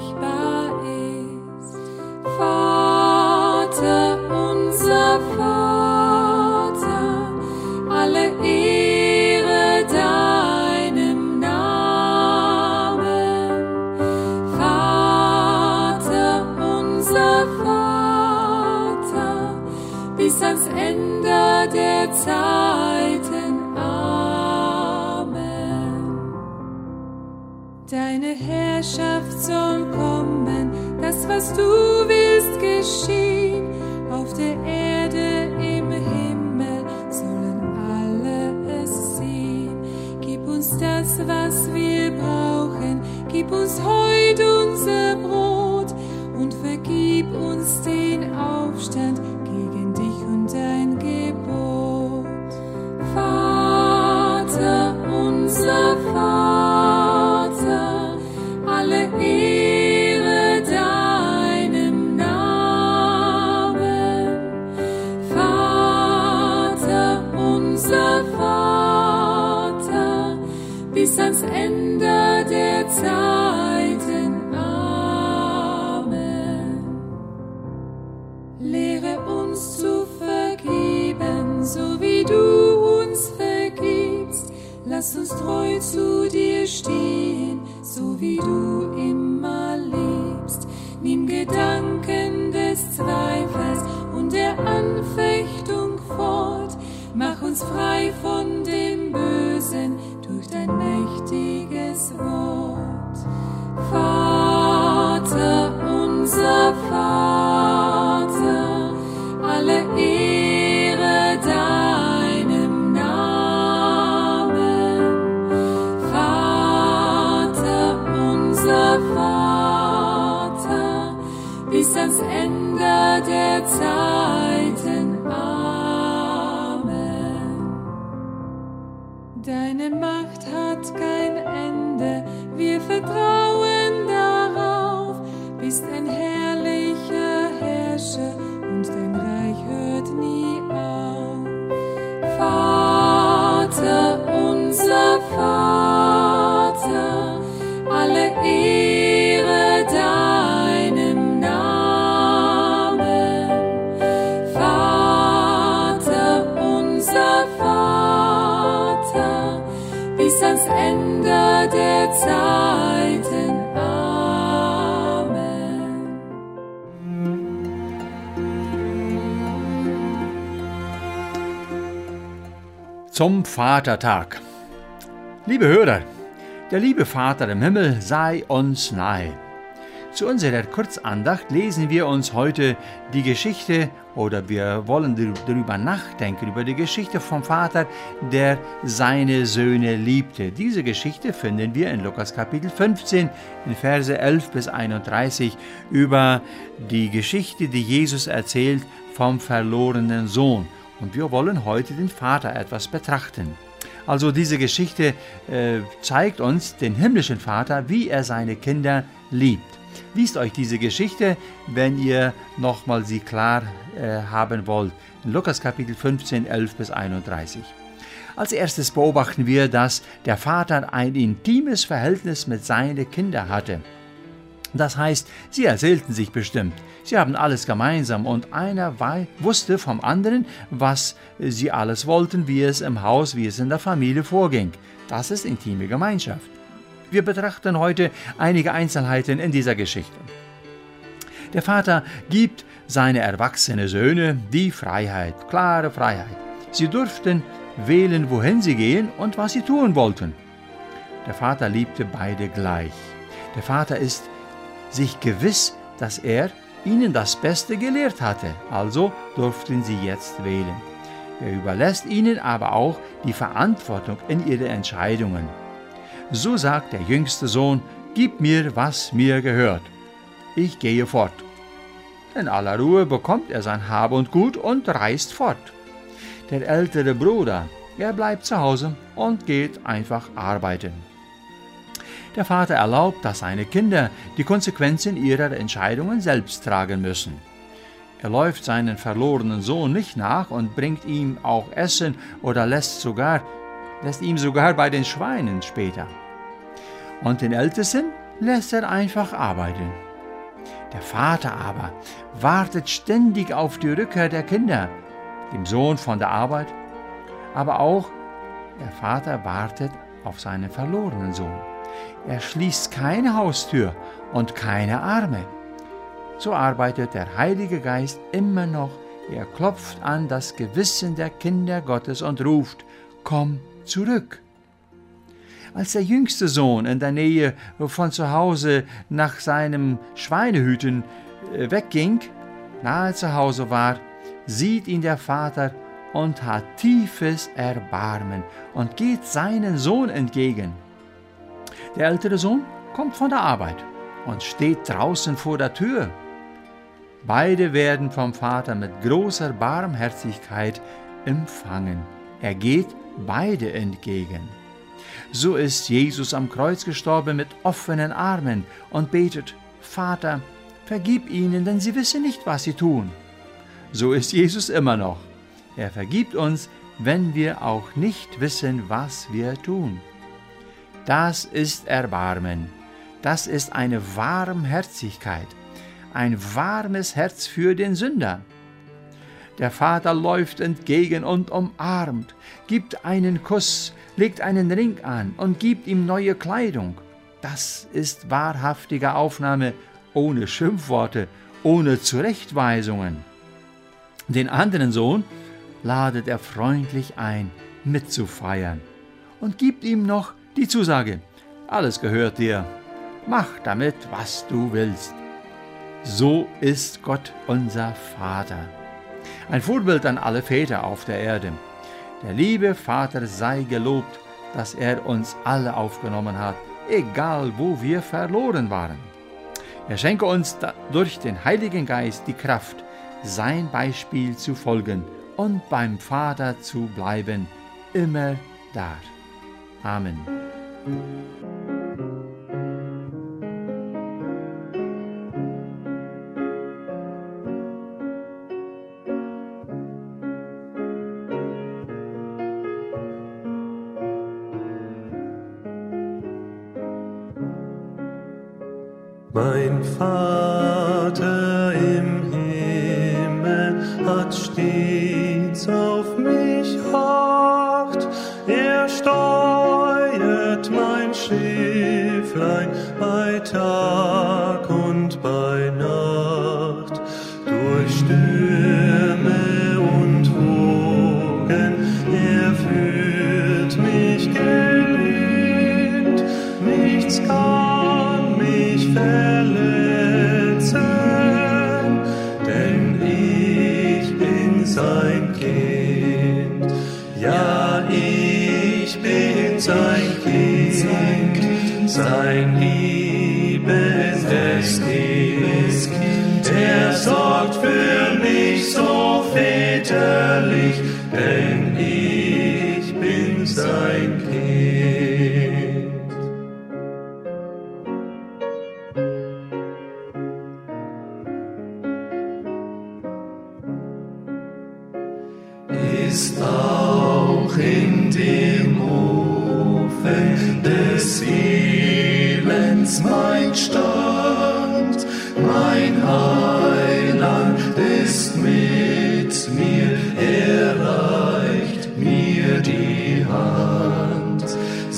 Ansprechbar ist. Deine Herrschaft soll kommen, das, was du willst, geschehen. Auf der Erde, im Himmel sollen alle es sehen. Gib uns das, was wir brauchen. Gib uns heut unser Brot und vergib uns den Aufstand Mach uns frei von dem Bösen durch dein mächtiges Wort. Vater, unser Vater, alle Ehre deinem Namen. Vater, unser Vater, bis ans Ende der Zeiten. Amen. Deine Macht hat kein Ende, wir vertrauen Zum Vatertag. Liebe Hörer, der liebe Vater im Himmel sei uns nahe. Zu unserer Kurzandacht lesen wir uns heute die Geschichte oder wir wollen darüber nachdenken, über die Geschichte vom Vater, der seine Söhne liebte. Diese Geschichte finden wir in Lukas Kapitel 15 in Verse 11 bis 31 über die Geschichte, die Jesus erzählt vom verlorenen Sohn. Und wir wollen heute den Vater etwas betrachten. Also diese Geschichte äh, zeigt uns den himmlischen Vater, wie er seine Kinder liebt. Liest euch diese Geschichte, wenn ihr nochmal sie klar äh, haben wollt. In Lukas Kapitel 15, 11 bis 31. Als erstes beobachten wir, dass der Vater ein intimes Verhältnis mit seinen Kindern hatte. Das heißt, sie erzählten sich bestimmt. Sie haben alles gemeinsam und einer wusste vom anderen, was sie alles wollten, wie es im Haus, wie es in der Familie vorging. Das ist intime Gemeinschaft. Wir betrachten heute einige Einzelheiten in dieser Geschichte. Der Vater gibt seine erwachsenen Söhne die Freiheit, klare Freiheit. Sie durften wählen, wohin sie gehen und was sie tun wollten. Der Vater liebte beide gleich. Der Vater ist sich gewiss, dass er ihnen das Beste gelehrt hatte, also durften sie jetzt wählen. Er überlässt ihnen aber auch die Verantwortung in ihre Entscheidungen. So sagt der jüngste Sohn, Gib mir, was mir gehört. Ich gehe fort. In aller Ruhe bekommt er sein Hab und Gut und reist fort. Der ältere Bruder, er bleibt zu Hause und geht einfach arbeiten. Der Vater erlaubt, dass seine Kinder die Konsequenzen ihrer Entscheidungen selbst tragen müssen. Er läuft seinen verlorenen Sohn nicht nach und bringt ihm auch Essen oder lässt, sogar, lässt ihm sogar bei den Schweinen später. Und den Ältesten lässt er einfach arbeiten. Der Vater aber wartet ständig auf die Rückkehr der Kinder, dem Sohn von der Arbeit, aber auch der Vater wartet auf seinen verlorenen Sohn. Er schließt keine Haustür und keine Arme. So arbeitet der Heilige Geist immer noch. Er klopft an das Gewissen der Kinder Gottes und ruft, komm zurück. Als der jüngste Sohn in der Nähe von zu Hause nach seinem Schweinehüten äh, wegging, nahe zu Hause war, sieht ihn der Vater und hat tiefes Erbarmen und geht seinen Sohn entgegen. Der ältere Sohn kommt von der Arbeit und steht draußen vor der Tür. Beide werden vom Vater mit großer Barmherzigkeit empfangen. Er geht beide entgegen. So ist Jesus am Kreuz gestorben mit offenen Armen und betet, Vater, vergib ihnen, denn sie wissen nicht, was sie tun. So ist Jesus immer noch. Er vergibt uns, wenn wir auch nicht wissen, was wir tun. Das ist Erbarmen. Das ist eine Warmherzigkeit, ein warmes Herz für den Sünder. Der Vater läuft entgegen und umarmt, gibt einen Kuss, legt einen Ring an und gibt ihm neue Kleidung. Das ist wahrhaftige Aufnahme ohne Schimpfworte, ohne Zurechtweisungen. Den anderen Sohn ladet er freundlich ein, mitzufeiern und gibt ihm noch die Zusage, alles gehört dir, mach damit, was du willst. So ist Gott unser Vater. Ein Vorbild an alle Väter auf der Erde. Der liebe Vater sei gelobt, dass er uns alle aufgenommen hat, egal wo wir verloren waren. Er schenke uns durch den Heiligen Geist die Kraft, sein Beispiel zu folgen und beim Vater zu bleiben, immer da. Amen. Mein Vater Schifflein bei Tag und bei Nacht durch Stürme und Wogen. Er führt mich geliebt, nichts kann mich verletzen, denn ich bin sein Kind. Ja, ich bin sein Kind, sein liebes Kind. Er sorgt für mich so väterlich, denn ich bin sein Kind. ist auch in dem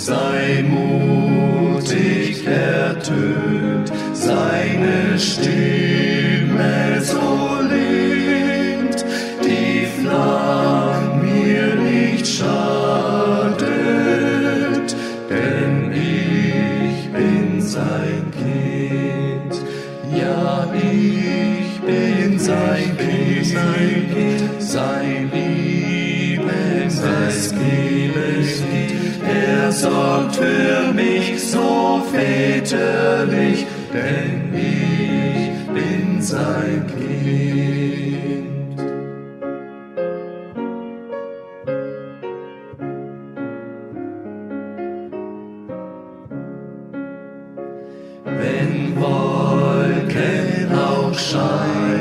Sei mutig, ertönt seine Stimme so sorgt für mich so väterlich, denn ich bin sein Kind. Wenn Wolken auch scheinbar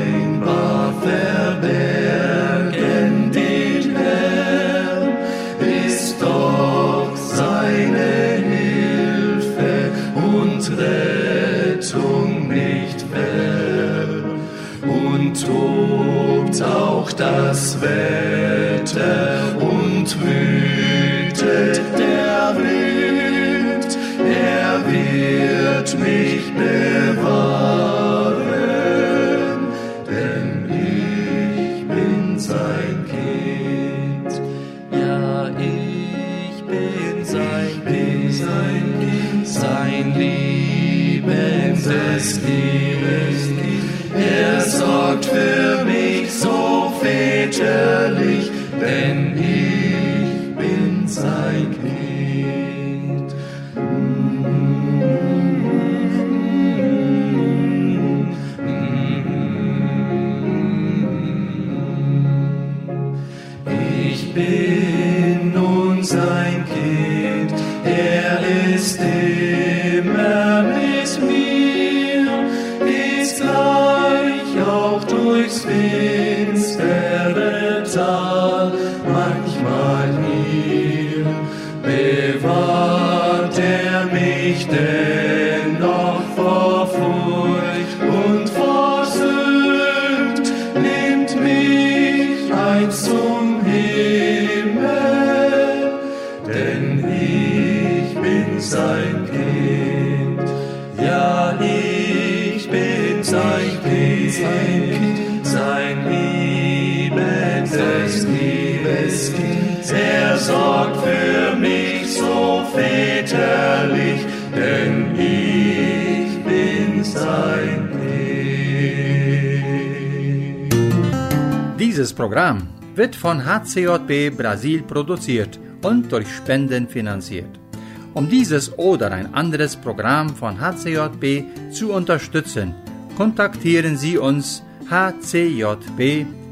sein Kind. Ja, ich bin sein Kind, sein, liebendes liebes Kind. Er sorgt für mich so väterlich, denn ich bin sein Kind. Dieses Programm wird von HCJB Brasil produziert und durch Spenden finanziert. Um dieses oder ein anderes Programm von HCJB zu unterstützen, kontaktieren Sie uns hcjb.com.br.